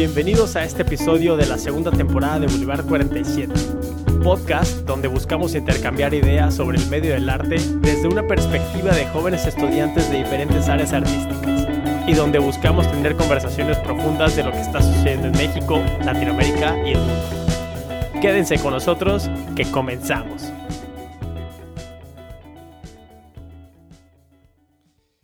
bienvenidos a este episodio de la segunda temporada de Boulevard 47, podcast donde buscamos intercambiar ideas sobre el medio del arte desde una perspectiva de jóvenes estudiantes de diferentes áreas artísticas y donde buscamos tener conversaciones profundas de lo que está sucediendo en México, Latinoamérica y el mundo. Quédense con nosotros que comenzamos.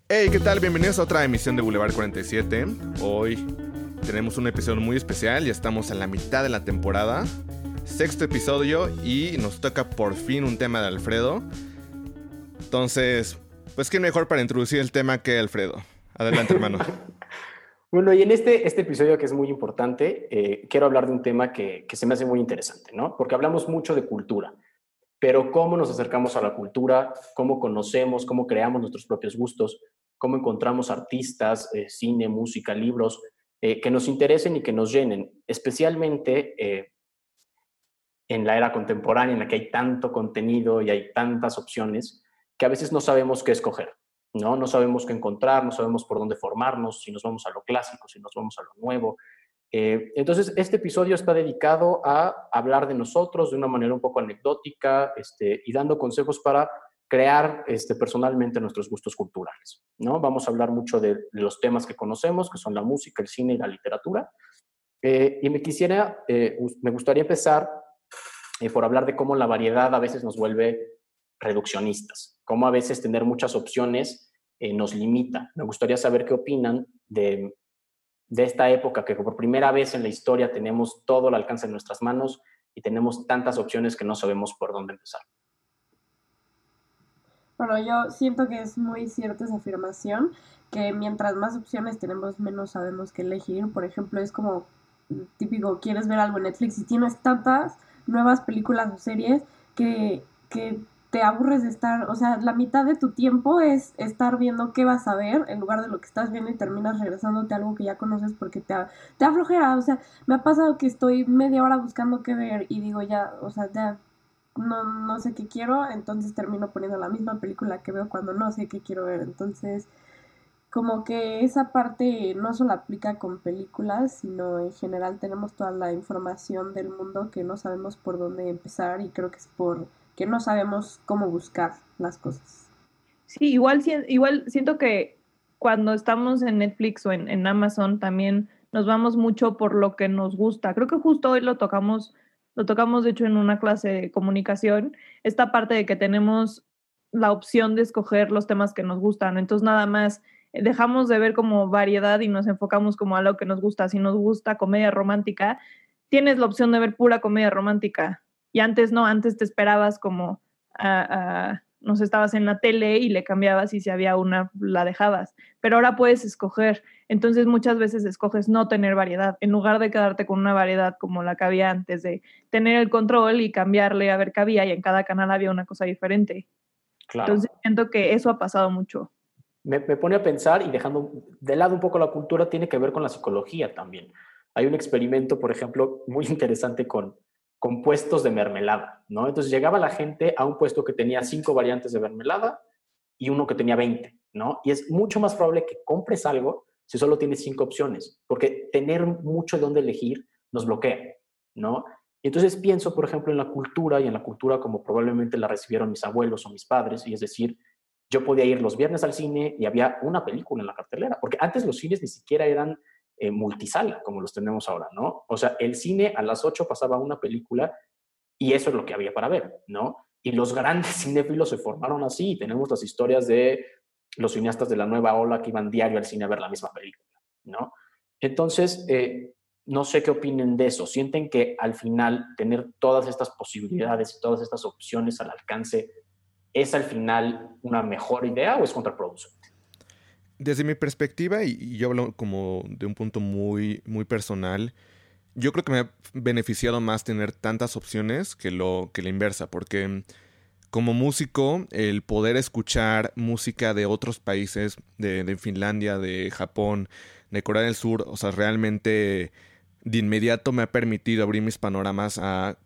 Hey, ¿qué tal? Bienvenidos a otra emisión de Boulevard 47. Hoy tenemos un episodio muy especial, ya estamos en la mitad de la temporada, sexto episodio y nos toca por fin un tema de Alfredo. Entonces, pues qué mejor para introducir el tema que Alfredo. Adelante, hermano. Bueno, y en este, este episodio que es muy importante, eh, quiero hablar de un tema que, que se me hace muy interesante, ¿no? Porque hablamos mucho de cultura, pero cómo nos acercamos a la cultura, cómo conocemos, cómo creamos nuestros propios gustos, cómo encontramos artistas, eh, cine, música, libros, eh, que nos interesen y que nos llenen, especialmente eh, en la era contemporánea en la que hay tanto contenido y hay tantas opciones que a veces no sabemos qué escoger, ¿no? No sabemos qué encontrar, no sabemos por dónde formarnos, si nos vamos a lo clásico, si nos vamos a lo nuevo. entonces, este episodio está dedicado a hablar de nosotros de una manera un poco anecdótica este, y dando consejos para crear este, personalmente nuestros gustos culturales. ¿no? Vamos a hablar mucho de, los temas que conocemos, que son la música, el cine y la literatura. Eh, y me quisiera, eh, me gustaría empezar eh, por hablar de cómo la variedad a veces nos vuelve reduccionistas, cómo a veces tener muchas opciones nos limita. Me gustaría saber qué opinan de, esta época que por primera vez en la historia tenemos todo al alcance de nuestras manos y tenemos tantas opciones que no sabemos por dónde empezar. Bueno, yo siento que es muy cierta esa afirmación, que mientras más opciones tenemos, menos sabemos qué elegir. Por ejemplo, es como típico, quieres ver algo en Netflix y tienes tantas nuevas películas o series que, que te aburres de estar, o sea, la mitad de tu tiempo es estar viendo qué vas a ver en lugar de lo que estás viendo y terminas regresándote a algo que ya conoces porque te, te aflojera. O sea, me ha pasado que estoy media hora buscando qué ver y digo ya, o sea, ya no, no sé qué quiero, entonces termino poniendo la misma película que veo cuando no sé qué quiero ver. Entonces, como que esa parte no solo aplica con películas, sino en general tenemos toda la información del mundo que no sabemos por dónde empezar y creo que es por que no sabemos cómo buscar las cosas. Sí, igual, igual siento que cuando estamos en Netflix o en, en Amazon también nos vamos mucho por lo que nos gusta. Creo que justo hoy lo tocamos lo tocamos de hecho en una clase de comunicación, esta parte de que tenemos la opción de escoger los temas que nos gustan, entonces nada más eh, dejamos de ver como variedad y nos enfocamos como a lo que nos gusta, si nos gusta comedia romántica, tienes la opción de ver pura comedia romántica. Y antes no, antes te esperabas como a, nos estabas en la tele y le cambiabas y si había una la dejabas, pero ahora puedes escoger. Entonces muchas veces escoges no tener variedad, en lugar de quedarte con una variedad como la que había antes, de tener el control y cambiarle a ver qué había y en cada canal había una cosa diferente. Entonces siento que eso ha pasado mucho. Me, me pone a pensar y dejando de lado un poco la cultura, tiene que ver con la psicología también. Hay un experimento, por ejemplo, muy interesante con, con puestos de mermelada, ¿no? Entonces llegaba la gente a un puesto que tenía cinco variantes de mermelada y uno que tenía 20, ¿no? Y es mucho más probable que compres algo si solo tienes cinco opciones, porque tener mucho de dónde elegir nos bloquea, ¿no? Y entonces pienso, por ejemplo, en la cultura y en la cultura como probablemente la recibieron mis abuelos o mis padres, y es decir, yo podía ir los viernes al cine y había una película en la cartelera, porque antes los cines ni siquiera eran eh, multisala como los tenemos ahora, ¿no? O sea, el cine a las 8 pasaba una película y eso es lo que había para ver, ¿no? Y los grandes cinéfilos se formaron así. Tenemos las historias de los cineastas de la nueva ola que iban diario al cine a ver la misma película, ¿no? Entonces, eh, no sé qué opinen de eso. ¿Sienten que al final tener todas estas posibilidades y todas estas opciones al alcance es al final una mejor idea o es contraproducente? Desde mi perspectiva, y, yo hablo como de un punto muy, muy personal, yo creo que me ha beneficiado más tener tantas opciones que, lo, que la inversa, porque como músico, el poder escuchar música de otros países, de, de, Finlandia, de Japón, de Corea del Sur, o sea, realmente de inmediato me ha permitido abrir mis panoramas a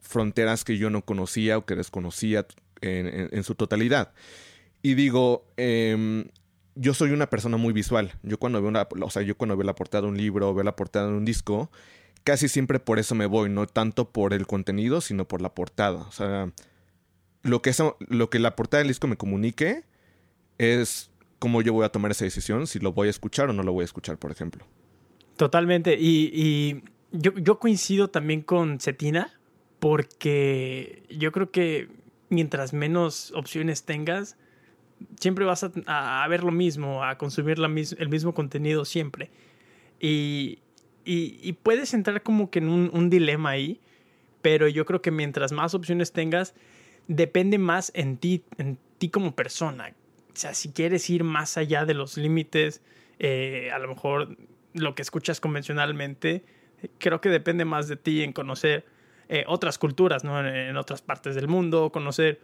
fronteras que yo no conocía o que desconocía en, en, su totalidad. Y digo, eh, yo soy una persona muy visual. Yo cuando veo una, o sea, yo cuando veo la portada de un libro, veo la portada de un disco, casi siempre por eso me voy, no tanto por el contenido, sino por la portada. O sea, lo que, eso, lo que la portada del disco me comunique es cómo yo voy a tomar esa decisión, si lo voy a escuchar o no lo voy a escuchar, por ejemplo. Totalmente. Y, y yo, yo coincido también con Cetina, porque yo creo que mientras menos opciones tengas, siempre vas a, a ver lo mismo, a consumir la el mismo contenido siempre. Y, y, puedes entrar como que en un, dilema ahí, pero yo creo que mientras más opciones tengas, depende más en ti, en ti como persona. O sea, si quieres ir más allá de los límites, eh, a lo mejor lo que escuchas convencionalmente, creo que depende más de ti en conocer eh, otras culturas, ¿no? En, otras partes del mundo, conocer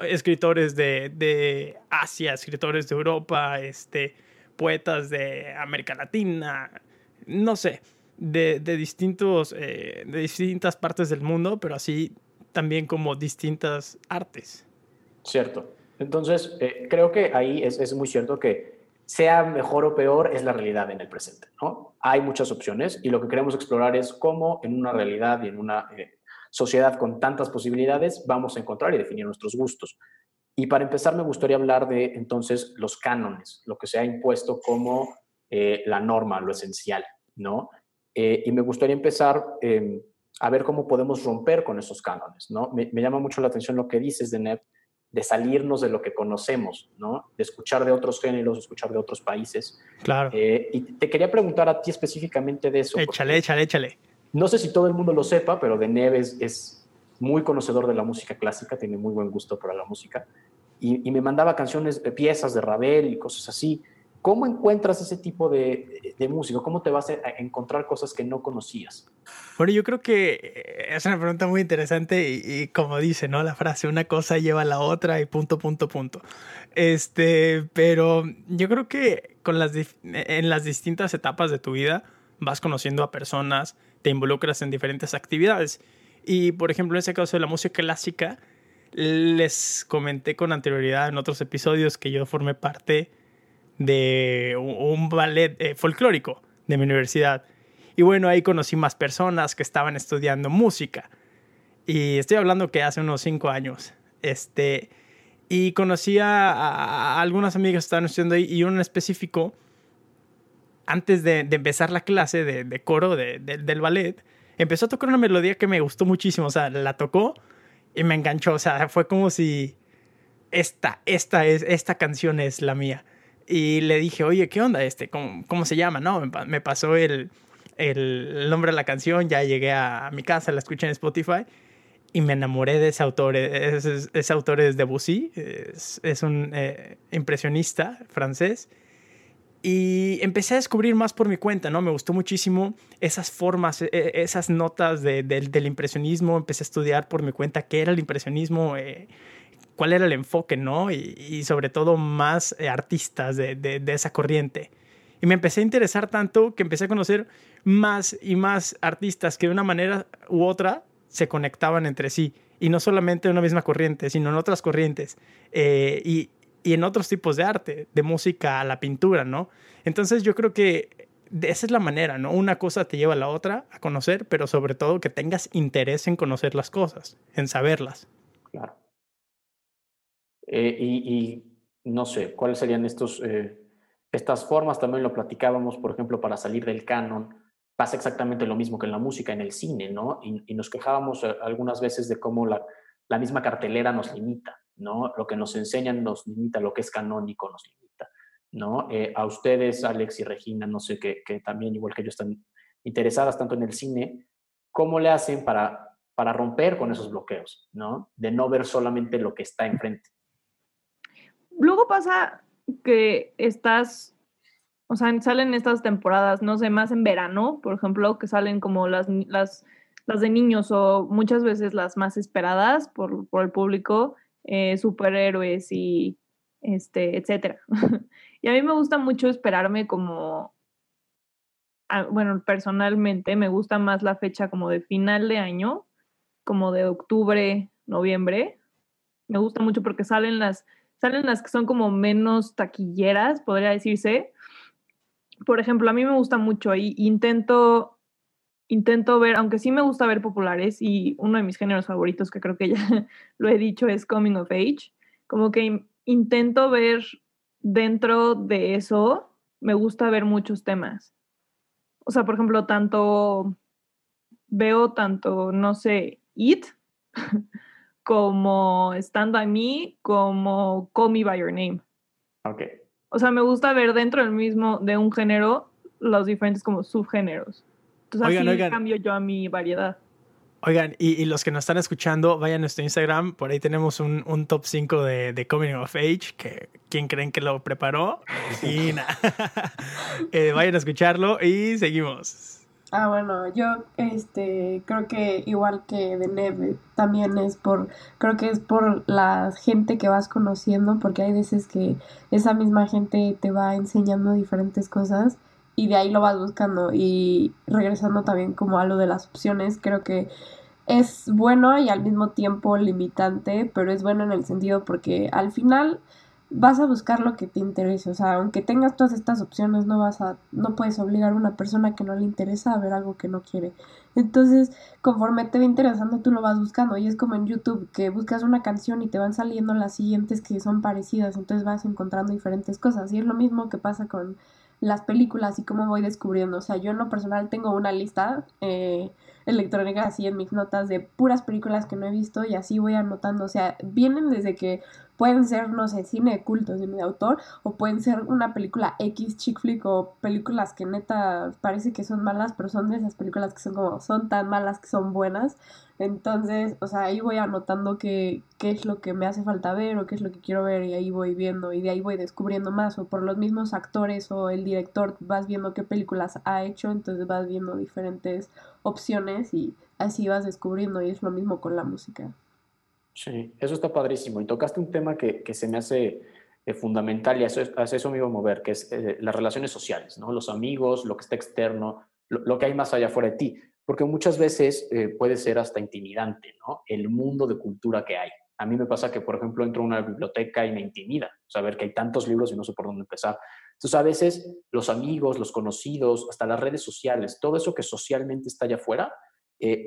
escritores de, de, Asia, escritores de Europa, este, poetas de América Latina, no sé, de, de distintos, eh, de distintas partes del mundo, pero así también como distintas artes. Cierto. Entonces, eh, creo que ahí es, es, muy cierto que sea mejor o peor es la realidad en el presente, ¿no? Hay muchas opciones y lo que queremos explorar es cómo en una realidad y en una eh, sociedad con tantas posibilidades vamos a encontrar y definir nuestros gustos. Y para empezar me gustaría hablar de entonces los cánones, lo que se ha impuesto como eh, la norma, lo esencial, ¿no? Eh, y me gustaría empezar eh, a ver cómo podemos romper con esos cánones, ¿no? Me, me, llama mucho la atención lo que dices, de Neb, de salirnos de lo que conocemos, ¿no? De escuchar de otros géneros, escuchar de otros países. Claro. Eh, y te quería preguntar a ti específicamente de eso. Échale, échale, échale. No sé si todo el mundo lo sepa, pero de Neves es muy conocedor de la música clásica, tiene muy buen gusto para la música. Y, y me mandaba canciones, piezas de Ravel y cosas así. ¿Cómo encuentras ese tipo de, de, música? ¿Cómo te vas a encontrar cosas que no conocías? Bueno, yo creo que es una pregunta muy interesante y, y, como dice, ¿no? La frase, una cosa lleva a la otra y punto, punto, punto. Este, pero yo creo que con las, en las distintas etapas de tu vida vas conociendo a personas, te involucras en diferentes actividades. Y, por ejemplo, en ese caso de la música clásica, les comenté con anterioridad en otros episodios que yo formé parte de un ballet eh, folclórico de mi universidad. Y bueno, ahí conocí más personas que estaban estudiando música. Y estoy hablando que hace unos cinco años. Este, y conocí a, algunas amigas que estaban estudiando ahí y uno en específico, antes de, de empezar la clase de, de coro de, del ballet, empezó a tocar una melodía que me gustó muchísimo. O sea, la tocó y me enganchó. O sea, fue como si esta, esta, es, esta canción es la mía. Y le dije, oye, ¿qué onda este? ¿Cómo, cómo se llama? No, me, pasó el, el, nombre de la canción, ya llegué a, mi casa, la escuché en Spotify y me enamoré de ese autor. Ese, ese autor es Debussy, es, es un eh, impresionista francés. Y empecé a descubrir más por mi cuenta, ¿no? Me gustó muchísimo esas formas, esas notas de, de, del impresionismo. Empecé a estudiar por mi cuenta qué era el impresionismo, eh, cuál era el enfoque, ¿no? Y, sobre todo más eh, artistas de, de, de, esa corriente. Y me empecé a interesar tanto que empecé a conocer más y más artistas que de una manera u otra se conectaban entre sí. Y no solamente en una misma corriente, sino en otras corrientes. Eh, y, y en otros tipos de arte, de música a la pintura, ¿no? Entonces yo creo que esa es la manera, ¿no? Una cosa te lleva a la otra a conocer, pero sobre todo que tengas interés en conocer las cosas, en saberlas. Claro. Eh, y, no sé, ¿cuáles serían estos, eh, estas formas? También lo platicábamos, por ejemplo, para salir del canon. Pasa exactamente lo mismo que en la música, en el cine, ¿no? Y, y nos quejábamos eh, algunas veces de cómo la, la misma cartelera nos limita, ¿no? Lo que nos enseñan nos limita, lo que es canónico nos limita, ¿no? Eh, a ustedes, Alex y Regina, no sé, que, que, también, igual que yo, están interesadas tanto en el cine, ¿cómo le hacen para, para romper con esos bloqueos, ¿no? De no ver solamente lo que está enfrente. Luego pasa que estás, o sea, salen estas temporadas, no sé, más en verano, por ejemplo, que salen como las, las, las de niños o muchas veces las más esperadas por, por el público, eh, superhéroes y este, etcétera. y a mí me gusta mucho esperarme como, a, bueno, personalmente me gusta más la fecha como de final de año, como de octubre, noviembre. Me gusta mucho porque salen las salen las que son como menos taquilleras, podría decirse. Por ejemplo, a mí me gusta mucho y intento intento ver, aunque sí me gusta ver populares y uno de mis géneros favoritos, que creo que ya lo he dicho, es Coming of Age, como que intento ver dentro de eso, me gusta ver muchos temas. O sea, por ejemplo, tanto veo tanto, no sé, It, como Stand By Me, como Call Me By Your Name. Ok. O sea, me gusta ver dentro del mismo, de un género, los diferentes como subgéneros. Entonces Oigan, así oigan. cambio yo a mi variedad. Oigan, y, y los que nos están escuchando, vayan a nuestro Instagram. Por ahí tenemos un, un top 5 de, de Coming of Age. Que, ¿Quién creen que lo preparó? Y nada. Eh, vayan a escucharlo y seguimos. Ah, bueno, yo este creo que igual que de Neve también es por creo que es por la gente que vas conociendo, porque hay veces que esa misma gente te va enseñando diferentes cosas y de ahí lo vas buscando y regresando también como a lo de las opciones, creo que es bueno y al mismo tiempo limitante, pero es bueno en el sentido porque al final vas a buscar lo que te interese, o sea, aunque tengas todas estas opciones, no vas a, no puedes obligar a una persona que no le interesa a ver algo que no quiere. Entonces, conforme te va interesando, tú lo vas buscando. Y es como en YouTube, que buscas una canción y te van saliendo las siguientes que son parecidas, entonces vas encontrando diferentes cosas. Y es lo mismo que pasa con las películas y cómo voy descubriendo. O sea, yo en lo personal tengo una lista eh, electrónica así en mis notas de puras películas que no he visto y así voy anotando. O sea, vienen desde que pueden ser, no sé, cine de culto, cine de autor, o pueden ser una película X, chick flick, o películas que neta parece que son malas, pero son de esas películas que son como, son tan malas que son buenas. Entonces, o sea, ahí voy anotando qué, qué es lo que me hace falta ver o qué es lo que quiero ver y ahí voy viendo y de ahí voy descubriendo más o por los mismos actores o el director vas viendo qué películas ha hecho, entonces vas viendo diferentes opciones y así vas descubriendo y es lo mismo con la música. Sí, eso está padrísimo. Y tocaste un tema que, que se me hace eh, fundamental y a eso, eso me iba a mover, que es eh, las relaciones sociales, ¿no? Los amigos, lo que está externo, lo, lo que hay más allá fuera de ti. Porque muchas veces eh, puede ser hasta intimidante, ¿no? El mundo de cultura que hay. A mí me pasa que, por ejemplo, entro a una biblioteca y me intimida saber que hay tantos libros y no sé por dónde empezar. Entonces, a veces los amigos, los conocidos, hasta las redes sociales, todo eso que socialmente está allá afuera,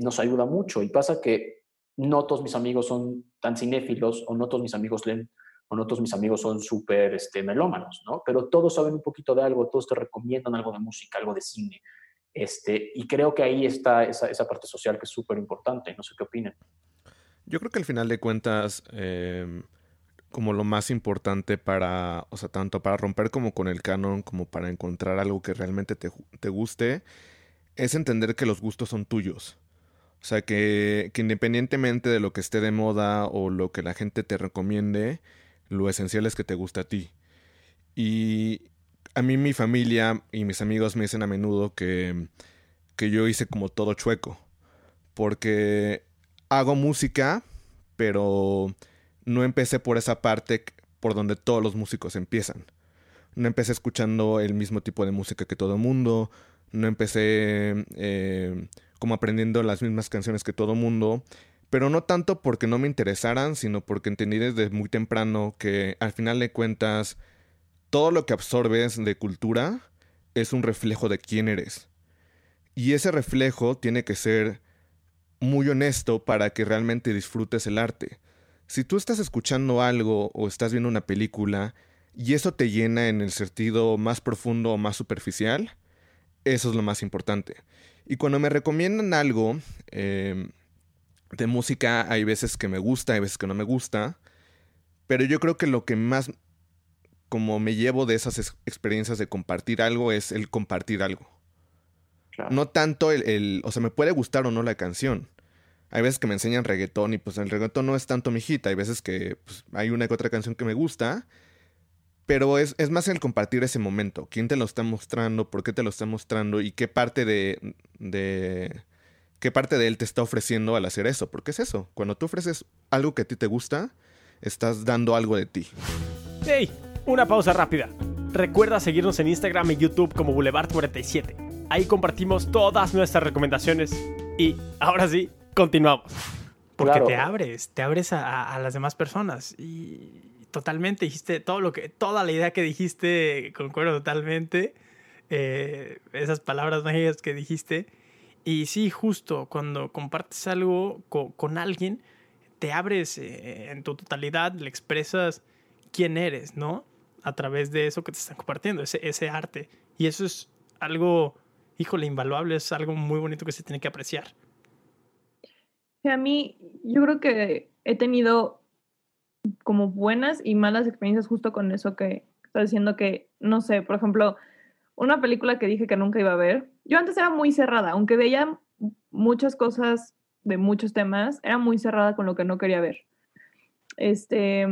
nos ayuda mucho. Y pasa que no todos mis amigos son tan cinéfilos o no todos mis amigos leen o no todos mis amigos son súper este, melómanos, ¿no? Pero todos saben un poquito de algo, todos te recomiendan algo de música, algo de cine. Este, y creo que ahí está esa, esa parte social que es súper importante. No sé qué opinan. Yo creo que al final de cuentas, eh, como lo más importante para, o sea, tanto para romper como con el canon, como para encontrar algo que realmente te, te guste, es entender que los gustos son tuyos. O sea, que, que, independientemente de lo que esté de moda o lo que la gente te recomiende, lo esencial es que te guste a ti. Y a mí mi familia y mis amigos me dicen a menudo que, que yo hice como todo chueco. Porque hago música, pero no empecé por esa parte por donde todos los músicos empiezan. No empecé escuchando el mismo tipo de música que todo el mundo. No empecé eh, como aprendiendo las mismas canciones que todo mundo. Pero no tanto porque no me interesaran, sino porque entendí desde muy temprano que al final de cuentas todo lo que absorbes de cultura es un reflejo de quién eres. Y ese reflejo tiene que ser muy honesto para que realmente disfrutes el arte. Si tú estás escuchando algo o estás viendo una película y eso te llena en el sentido más profundo o más superficial, eso es lo más importante. Y cuando me recomiendan algo eh, de música, hay veces que me gusta, hay veces que no me gusta, pero yo creo que lo que más como me llevo de esas ex experiencias de compartir algo es el compartir algo. Claro. No tanto el, el, o sea, me puede gustar o no la canción. Hay veces que me enseñan reggaetón y pues el reggaetón no es tanto mi hit. Hay veces que pues, hay una que otra canción que me gusta. Pero es, es, más el compartir ese momento. ¿Quién te lo está mostrando? ¿Por qué te lo está mostrando? ¿Y qué parte de, de, qué parte de él te está ofreciendo al hacer eso? Porque es eso. Cuando tú ofreces algo que a ti te gusta, estás dando algo de ti. ¡Hey! Una pausa rápida. Recuerda seguirnos en Instagram y YouTube como Boulevard47. Ahí compartimos todas nuestras recomendaciones. Y ahora sí, continuamos. Porque claro. te abres, te abres a, a, las demás personas. Y totalmente, dijiste todo lo que, toda la idea que dijiste, concuerdo totalmente. Eh, esas palabras mágicas que dijiste. Y sí, justo cuando compartes algo con, alguien, te abres eh, en tu totalidad, le expresas quién eres, ¿no? A través de eso que te están compartiendo, ese, ese arte. Y eso es algo, híjole, invaluable, es algo muy bonito que se tiene que apreciar. A mí, yo creo que he tenido como buenas y malas experiencias justo con eso que estás diciendo que, no sé, por ejemplo, una película que dije que nunca iba a ver. Yo antes era muy cerrada, aunque veía muchas cosas de muchos temas, era muy cerrada con lo que no quería ver. Este,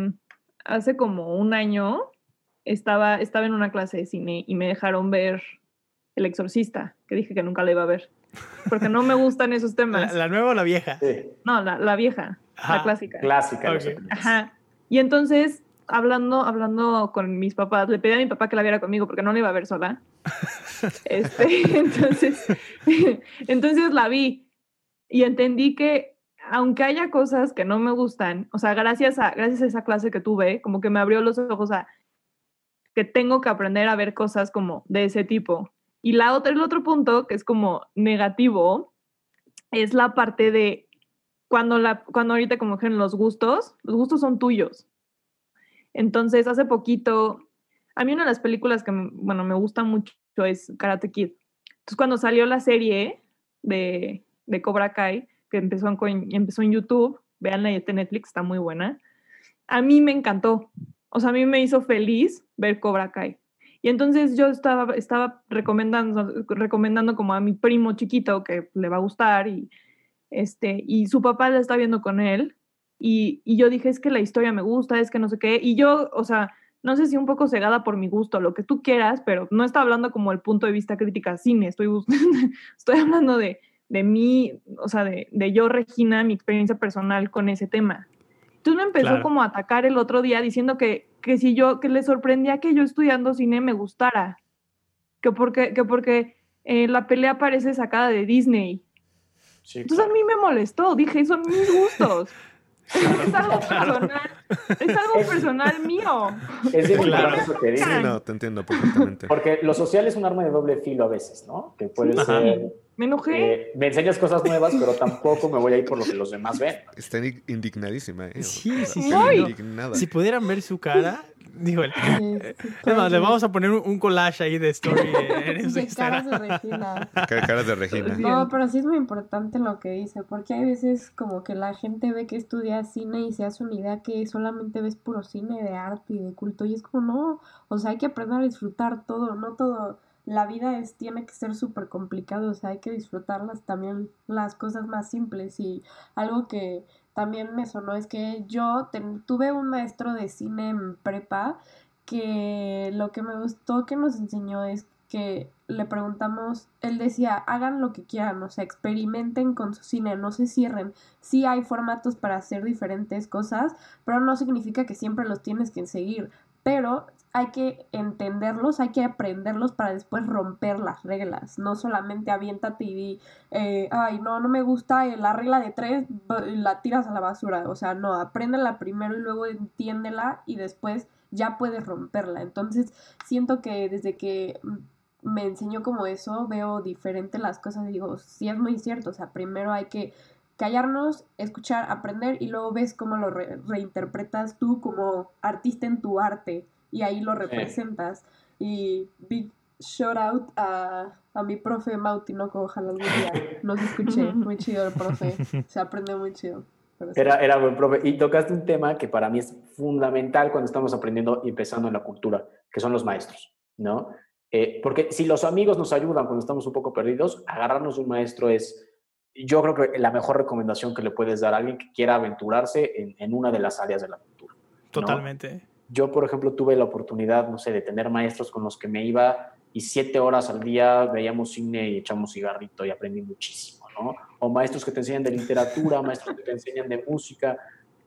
hace como un año estaba, estaba en una clase de cine y me dejaron ver El Exorcista, que dije que nunca la iba a ver, porque no me gustan esos temas. ¿La, nueva o la vieja? No, la, vieja, la clásica. Clásica. Ajá. Y entonces hablando, hablando con mis papás, le pedí a mi papá que la viera conmigo porque no la iba a ver sola. Este, entonces, entonces la vi y entendí que aunque haya cosas que no me gustan, o sea, gracias a, gracias a esa clase que tuve, como que me abrió los ojos a que tengo que aprender a ver cosas como de ese tipo. Y la otra, el otro punto que es como negativo es la parte de cuando, la, cuando ahorita como en los gustos, los gustos son tuyos. Entonces, hace poquito, a mí una de las películas que, bueno, me gusta mucho es Karate Kid. Entonces, cuando salió la serie de, de Cobra Kai, que empezó en, empezó en YouTube, veanla en Netflix, está muy buena, a mí me encantó. O sea, a mí me hizo feliz ver Cobra Kai. Y entonces yo estaba, estaba recomendando, recomendando como a mi primo chiquito que le va a gustar y, este, y su papá la está viendo con él y, yo dije, es que la historia me gusta, es que no sé qué. Y yo, o sea, no sé si un poco cegada por mi gusto, lo que tú quieras, pero no está hablando como el punto de vista crítica cine, estoy, estoy hablando de, de mí, o sea, de, de, yo, Regina, mi experiencia personal con ese tema. Entonces me empezó como a atacar el otro día diciendo que, que si yo, que le sorprendía que yo estudiando cine me gustara, que porque, que porque eh, la pelea parece sacada de Disney. Entonces a mí me molestó, dije, son mis gustos. Es algo personal. Es algo personal mío. Es bien claro. eso que dices. Sí, no, te entiendo perfectamente. Porque lo social es un arma de doble filo a veces, ¿no? Que puede ser. Me enojé. Eh, me enseñas cosas nuevas, pero tampoco me voy a ir por lo que los demás ven. Está indignadísima, ¿eh? Sí, sí, sí. Si pudieran ver su cara, Digo, le vamos a poner un collage ahí de story en de caras de Regina. Caras de Regina. No, pero sí es muy importante lo que dice, porque hay veces como que la gente ve que estudia cine y se hace una idea que solamente ves puro cine de arte y de culto, y es como, no, o sea, hay que aprender a disfrutar todo, no todo. La vida es, tiene que ser súper complicado, o sea, hay que disfrutarlas también las cosas más simples y algo que también me sonó es que yo tuve un maestro de cine en prepa que lo que me gustó que nos enseñó es que le preguntamos, él decía, hagan lo que quieran, o sea, experimenten con su cine, no se cierren. Sí hay formatos para hacer diferentes cosas, pero no significa que siempre los tienes que seguir. Pero hay que entenderlos, hay que aprenderlos para después romper las reglas. No solamente aviéntate y eh, ay, no, no me gusta la regla de tres, la tiras a la basura. O sea, no, apréndela primero y luego entiéndela y después ya puedes romperla. Entonces, siento que desde que me enseñó como eso, veo diferente las cosas. Digo, sí es muy cierto. O sea, primero hay que callarnos, escuchar, aprender y luego ves cómo lo reinterpretas tú como artista en tu arte y ahí lo representas. Y big shout out a, a mi profe Mautinoco, ojalá algún día nos escuché. Muy chido el profe, se aprende muy chido. Era, era buen profe. Y tocaste un tema que para mí es fundamental cuando estamos aprendiendo y empezando en la cultura, que son los maestros, ¿no? Eh, porque si los amigos nos ayudan cuando estamos un poco perdidos, agarrarnos un maestro es, yo creo que la mejor recomendación que le puedes dar a alguien que quiera aventurarse en, en una de las áreas de la cultura. Totalmente. Yo, por ejemplo, tuve la oportunidad, no sé, de tener maestros con los que me iba y siete horas al día veíamos cine y echamos cigarrito y aprendí muchísimo, ¿no? O maestros que te enseñan de literatura, maestros que te enseñan de música,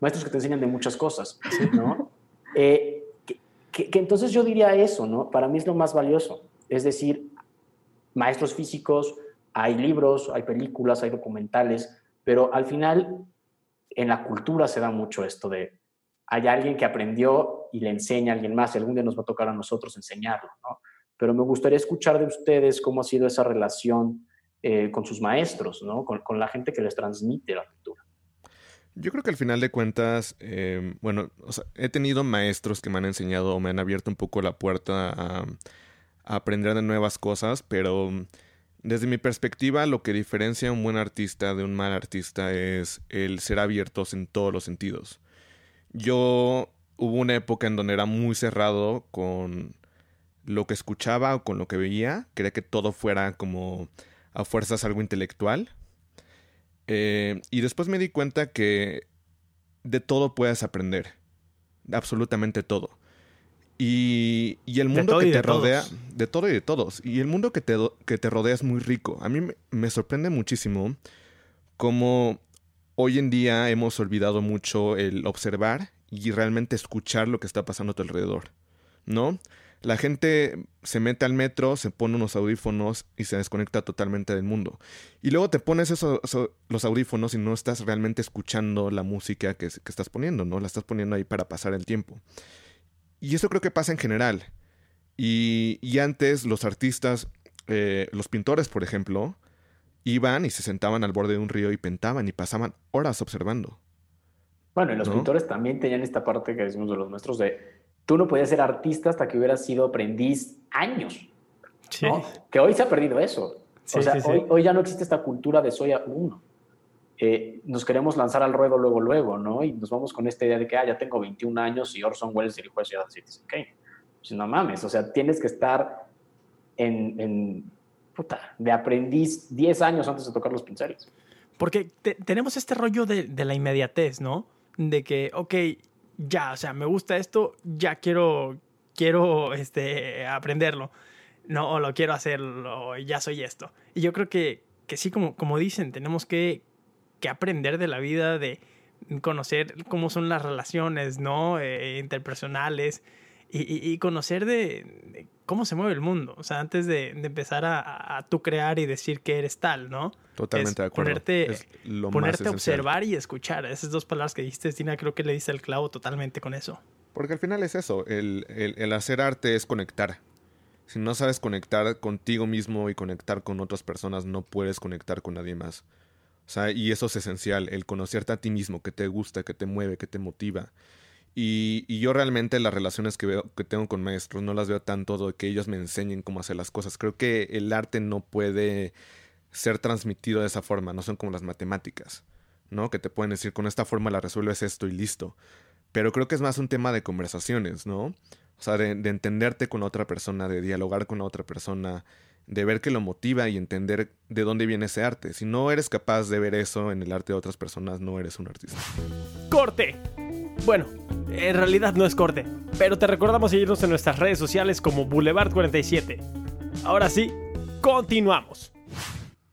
maestros que te enseñan de muchas cosas, ¿no? Eh, que, entonces yo diría eso, ¿no? Para mí es lo más valioso. Es decir, maestros físicos, hay libros, hay películas, hay documentales, pero al final en la cultura se da mucho esto de hay alguien que aprendió y le enseña a alguien más, y algún día nos va a tocar a nosotros enseñarlo, ¿no? Pero me gustaría escuchar de ustedes cómo ha sido esa relación eh, con sus maestros, ¿no? Con, la gente que les transmite la cultura. Yo creo que al final de cuentas, eh, bueno, he tenido maestros que me han enseñado o me han abierto un poco la puerta a, a aprender de nuevas cosas, pero desde mi perspectiva, lo que diferencia a un buen artista de un mal artista es el ser abiertos en todos los sentidos. Yo hubo una época en donde era muy cerrado con lo que escuchaba o con lo que veía. Quería que todo fuera como a fuerzas algo intelectual. Eh, y después me di cuenta que de todo puedes aprender. Absolutamente todo. Y, y el mundo que te rodea, de todo y de todos. Y el mundo que te, que te rodea es muy rico. A mí me, me sorprende muchísimo cómo hoy en día hemos olvidado mucho el observar y realmente escuchar lo que está pasando a tu alrededor. ¿No? La gente se mete al metro, se pone unos audífonos y se desconecta totalmente del mundo. Y luego te pones esos, los audífonos y no estás realmente escuchando la música que, que, estás poniendo, ¿no? La estás poniendo ahí para pasar el tiempo. Y eso creo que pasa en general. Y, y antes los artistas, eh, los pintores, por ejemplo, iban y se sentaban al borde de un río y pintaban y pasaban horas observando. Bueno, y los ¿no? pintores también tenían esta parte que decimos de los nuestros de tú no podías ser artista hasta que hubieras sido aprendiz años. Sí. ¿no? Que hoy se ha perdido eso. Sí, o sea, sí, hoy, hoy, ya no existe esta cultura de soy uno. Eh, nos queremos lanzar al ruedo luego, luego, ¿no? Y nos vamos con esta idea de que, ah, ya tengo 21 años y Orson Welles dirigió Ciudad Citizen Kane. Pues no mames, o sea, tienes que estar en, puta, de aprendiz 10 años antes de tocar los pinceles. Porque te, tenemos este rollo de, de la inmediatez, ¿no? De que, ok, ya, o sea, me gusta esto, ya quiero, quiero este, aprenderlo. No, o lo quiero hacerlo, ya soy esto. Y yo creo que, que sí, como, como dicen, tenemos que, que aprender de la vida, de conocer cómo son las relaciones, ¿no? Eh, interpersonales y, y, y conocer de, de, cómo se mueve el mundo. O sea, antes de, de empezar a, a, a, tú crear y decir que eres tal, ¿no? Totalmente es de acuerdo. Ponerte, es lo ponerte más a observar y escuchar. Esas dos palabras que dijiste, Tina, creo que le dice el clavo totalmente con eso. Porque al final es eso, el, el, el hacer arte es conectar. Si no sabes conectar contigo mismo y conectar con otras personas, no puedes conectar con nadie más. O sea, y eso es esencial, el conocerte a ti mismo, que te gusta, que te mueve, que te motiva. Y, y, yo realmente las relaciones que veo que tengo con maestros no las veo tanto de que ellos me enseñen cómo hacer las cosas. Creo que el arte no puede ser transmitido de esa forma, no son como las matemáticas, ¿no? Que te pueden decir con esta forma la resuelves esto y listo. Pero creo que es más un tema de conversaciones, ¿no? O sea, de, de entenderte con otra persona, de dialogar con otra persona, de ver que lo motiva y entender de dónde viene ese arte. Si no eres capaz de ver eso en el arte de otras personas, no eres un artista. ¡Corte! Bueno, en realidad no es corte, pero te recordamos seguirnos en nuestras redes sociales como Boulevard47. Ahora sí, continuamos.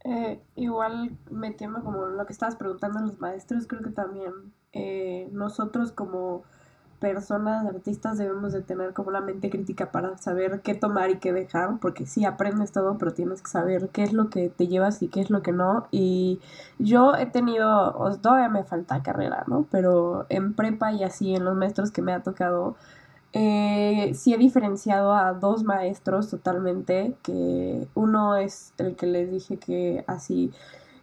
Eh, igual metiendo como lo que estabas preguntando a los maestros, creo que también eh, nosotros como personas, artistas, debemos de tener como la mente crítica para saber qué tomar y qué dejar, porque sí aprendes todo, pero tienes que saber qué es lo que te llevas y qué es lo que no. Y yo he tenido, o todavía me falta carrera, ¿no? Pero en prepa y así, en los maestros que me ha tocado, eh, sí he diferenciado a dos maestros totalmente, que uno es el que les dije que así,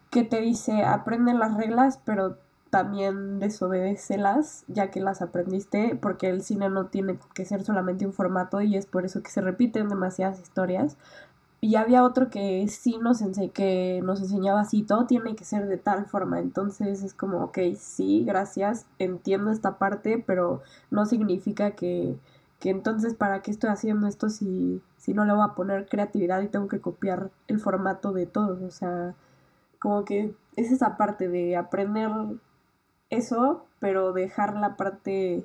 que te dice, aprenden las reglas, pero también desobedécelas ya que las aprendiste porque el cine no tiene que ser solamente un formato y es por eso que se repiten demasiadas historias. Y había otro que sí nos, ense que nos enseñaba así, todo tiene que ser de tal forma, entonces es como, ok, sí, gracias, entiendo esta parte, pero no significa que, que entonces para qué estoy haciendo esto si, si no le voy a poner creatividad y tengo que copiar el formato de todos, o sea, como que es esa parte de aprender eso, pero dejar la parte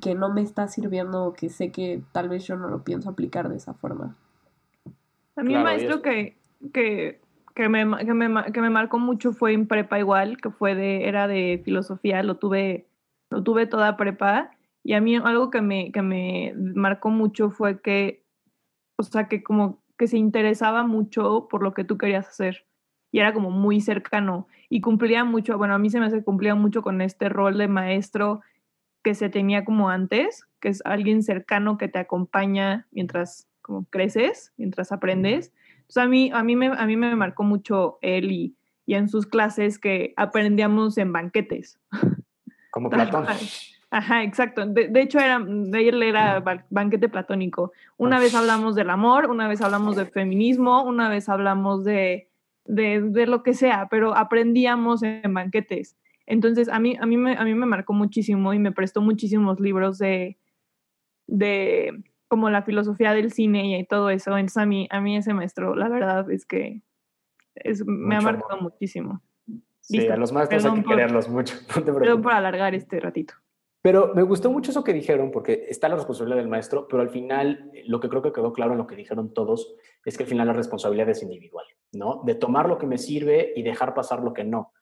que no me está sirviendo, que sé que tal vez yo no lo pienso aplicar de esa forma. A mí claro, maestro que, que, que, me, que, me, que me marcó mucho fue en prepa igual, que fue de, era de filosofía, lo tuve, lo tuve toda prepa, y a mí algo que me, que me marcó mucho fue que, o sea, que como que se interesaba mucho por lo que tú querías hacer y era como muy cercano y cumplía mucho, bueno, a mí se me hace que cumplía mucho con este rol de maestro que se tenía como antes, que es alguien cercano que te acompaña mientras como creces, mientras aprendes. Entonces a mí, a mí, me, a mí me marcó mucho él y, y en sus clases que aprendíamos en banquetes. Como Platón. Ajá, exacto. De, de, hecho, era, de él era banquete platónico. Una vez hablamos del amor, una vez hablamos del feminismo, una vez hablamos de, de, de, lo que sea, pero aprendíamos en banquetes. Entonces, a mí, a, mí me, a mí me marcó muchísimo y me prestó muchísimos libros de, de como la filosofía del cine y todo eso. Entonces, a mí, a mí ese maestro, la verdad es que es, me ha marcado amor. muchísimo. Sí, Listo. a los maestros hay que por, quererlos mucho. No perdón por alargar este ratito. Pero me gustó mucho eso que dijeron, porque está la responsabilidad del maestro, pero al final lo que creo que quedó claro en lo que dijeron todos es que al final la responsabilidad es individual, ¿no? De tomar lo que me sirve y dejar pasar lo que no.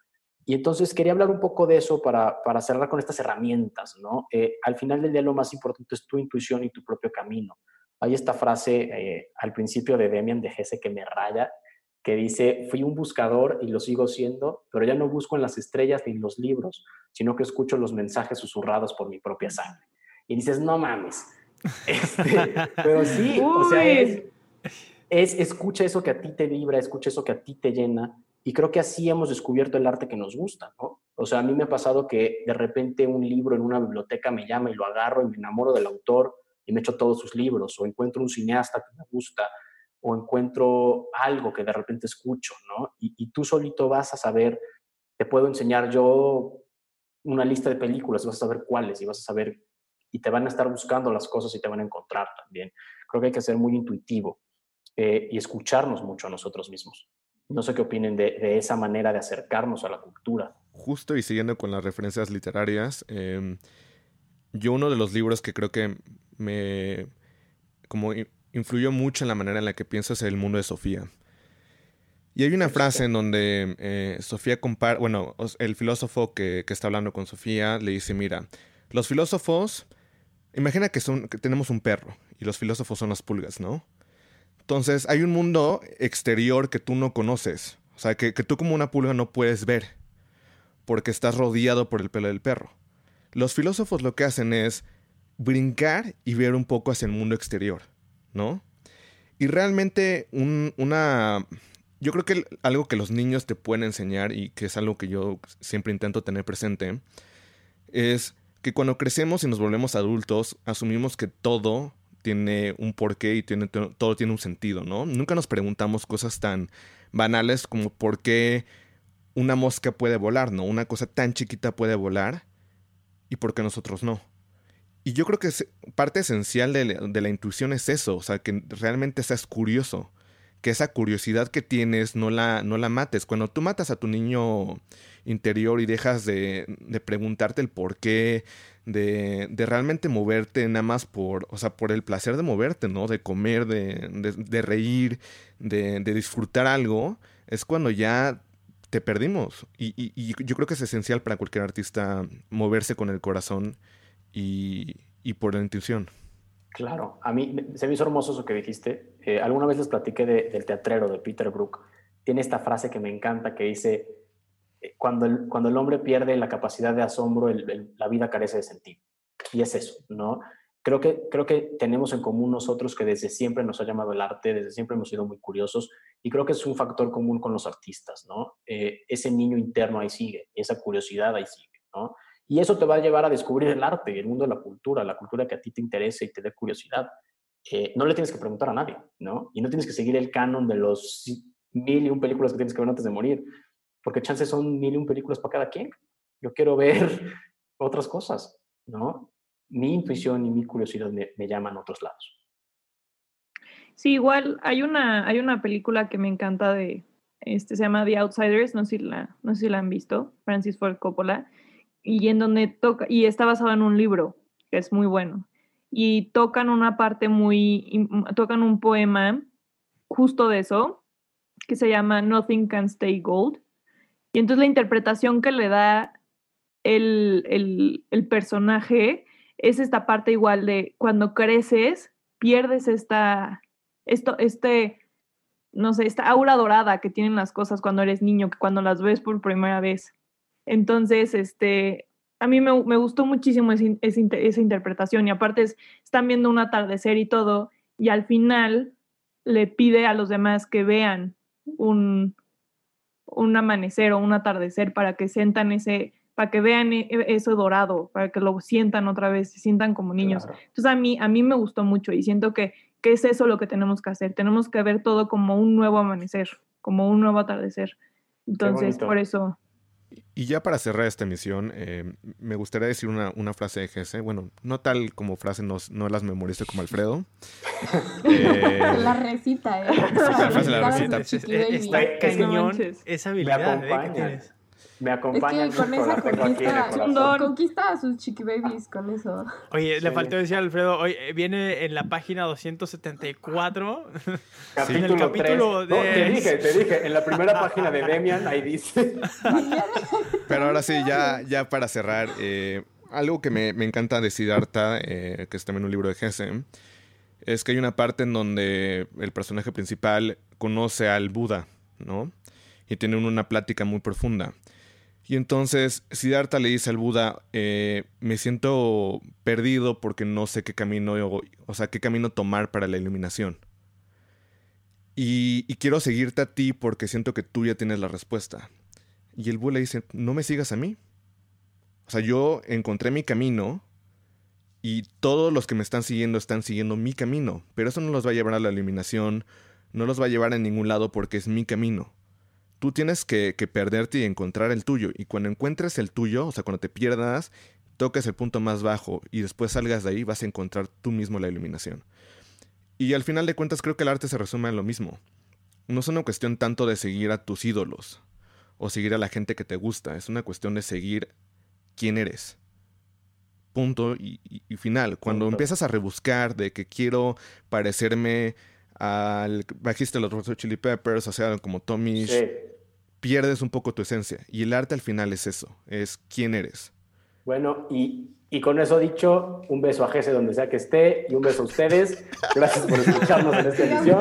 Y entonces quería hablar un poco de eso para, para cerrar con estas herramientas, ¿no? Eh, al final del día lo más importante es tu intuición y tu propio camino. Hay esta frase eh, al principio de Demian de Gese que me raya, que dice, fui un buscador y lo sigo siendo, pero ya no busco en las estrellas ni en los libros, sino que escucho los mensajes susurrados por mi propia sangre. Y dices, no mames. Este, pero sí, o sea, es, es, escucha eso que a ti te vibra, escucha eso que a ti te llena. Y creo que así hemos descubierto el arte que nos gusta, ¿no? O sea, a mí me ha pasado que de repente un libro en una biblioteca me llama y lo agarro y me enamoro del autor y me echo todos sus libros, o encuentro un cineasta que me gusta, o encuentro algo que de repente escucho, ¿no? Y, tú solito vas a saber, te puedo enseñar yo una lista de películas, vas a saber cuáles y vas a saber, y te van a estar buscando las cosas y te van a encontrar también. Creo que hay que ser muy intuitivo eh, y escucharnos mucho a nosotros mismos. No sé qué opinen de, esa manera de acercarnos a la cultura. Justo y siguiendo con las referencias literarias, eh, yo uno de los libros que creo que me como influyó mucho en la manera en la que piensas el mundo de Sofía. Y hay una frase en donde eh, Sofía compara, bueno, el filósofo que, que, está hablando con Sofía le dice, mira, los filósofos, imagina que, son, que tenemos un perro y los filósofos son las pulgas, ¿no? Entonces hay un mundo exterior que tú no conoces, o sea, que, que tú como una pulga no puedes ver, porque estás rodeado por el pelo del perro. Los filósofos lo que hacen es brincar y ver un poco hacia el mundo exterior. ¿No? Y realmente un, una... Yo creo que algo que los niños te pueden enseñar y que es algo que yo siempre intento tener presente es que cuando crecemos y nos volvemos adultos asumimos que todo tiene un porqué y tiene, todo tiene un sentido, ¿no? Nunca nos preguntamos cosas tan banales como por qué una mosca puede volar, ¿no? Una cosa tan chiquita puede volar y por qué nosotros no. Y yo creo que es parte esencial de la, intuición es eso, o sea, que realmente seas curioso, que esa curiosidad que tienes no la, no la mates. Cuando tú matas a tu niño interior y dejas de, de preguntarte el por qué, de, de, realmente moverte nada más por, o sea, por el placer de moverte, ¿no? De comer, de, reír, de, de disfrutar algo, es cuando ya te perdimos. Y, y, y yo creo que es esencial para cualquier artista moverse con el corazón y, y por la intuición. Claro, a mí se me hizo hermoso eso que dijiste. Eh, alguna vez les platiqué de, del teatrero de Peter Brook. Tiene esta frase que me encanta que dice, eh, cuando el, cuando el hombre pierde la capacidad de asombro, el, el, la vida carece de sentido. Y es eso, ¿no? Creo que, creo que tenemos en común nosotros que desde siempre nos ha llamado el arte, desde siempre hemos sido muy curiosos y creo que es un factor común con los artistas, ¿no? Eh, ese niño interno ahí sigue, esa curiosidad ahí sigue, ¿no? Y eso te va a llevar a descubrir el arte, el mundo de la cultura, la cultura que a ti te interese y te dé curiosidad. Eh, no le tienes que preguntar a nadie, ¿no? Y no tienes que seguir el canon de los mil y un películas que tienes que ver antes de morir, porque chances son mil y un películas para cada quien. Yo quiero ver otras cosas, ¿no? Mi intuición y mi curiosidad me, llaman a otros lados. Sí, igual hay una, hay una película que me encanta de, este se llama The Outsiders, no sé la, no sé si la han visto, Francis Ford Coppola, y en donde toca, y está basado en un libro, que es muy bueno. Y tocan una parte muy, tocan un poema justo de eso, que se llama Nothing Can Stay Gold. Y entonces la interpretación que le da el, el, el personaje es esta parte igual de cuando creces, pierdes esta, esto, este, no sé, esta aura dorada que tienen las cosas cuando eres niño, que cuando las ves por primera vez. Entonces, este, a mí me, me gustó muchísimo ese, ese, esa interpretación y aparte es, están viendo un atardecer y todo y al final le pide a los demás que vean un, un amanecer o un atardecer para que sientan ese, para que vean e, e, eso dorado, para que lo sientan otra vez, se sientan como niños. Claro. Entonces a mí, a mí me gustó mucho y siento que, que es eso lo que tenemos que hacer. Tenemos que ver todo como un nuevo amanecer, como un nuevo atardecer. Entonces, por eso, Y ya para cerrar esta emisión, eh, me gustaría decir una, una frase de Gese. Bueno, no tal como frase, no, no las memorizo como Alfredo. Eh, La recita, ¿eh? la frase la recita. Está cañón esa habilidad ¿eh? que acompaña. tienes. Me Es acompaña que con esa conquista, conquista a sus chiqui babies con eso. Oye, le faltó decir a Alfredo, hoy eh, viene en la página 274. Capítulo, En el capítulo 3. No, te de- dije, te dije, en la primera página de Demian, ahí dice. Pero ahora sí, ya, ya para cerrar, eh, algo que me, me encanta de Siddhartha, eh, que es también un libro de Gese, es que hay una parte en donde el personaje principal conoce al Buda, ¿no? Y tienen una plática muy profunda. Y entonces Siddhartha le dice al Buda, eh, me siento perdido porque no sé qué camino, o sea, qué camino tomar para la iluminación. Y, y quiero seguirte a ti porque siento que tú ya tienes la respuesta. Y el Buda le dice, no me sigas a mí. O sea, yo encontré mi camino y todos los que me están siguiendo están siguiendo mi camino. Pero eso no los va a llevar a la iluminación, no los va a llevar a ningún lado porque es mi camino. Tú tienes que, que perderte y encontrar el tuyo. Y cuando encuentres el tuyo, o sea, cuando te pierdas, toques el punto más bajo y después salgas de ahí, vas a encontrar tú mismo la iluminación. Y al final de cuentas creo que el arte se resume en lo mismo. No es una cuestión tanto de seguir a tus ídolos o seguir a la gente que te gusta, es una cuestión de seguir quién eres. Punto y, final. Cuando Punto. empiezas a rebuscar de que quiero parecerme al bajista de los Red Chili Peppers, o sea, como Tommy, Sí. Pierdes un poco tu esencia. Y el arte al final es eso, es quién eres. Bueno, y, y con eso dicho, un beso a Jesse donde sea que esté y un beso a ustedes. Gracias por escucharnos en esta edición.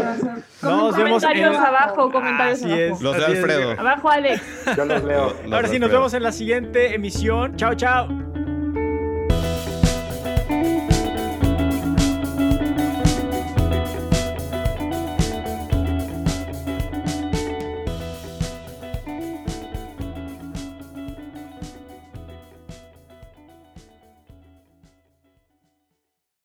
Nos vemos comentarios en- abajo, comentarios Así abajo. es. Los de. Alfredo. Abajo, Alex. Yo los leo. Los Ahora sí, nos Alfredo. vemos en la siguiente emisión. Chao, chao.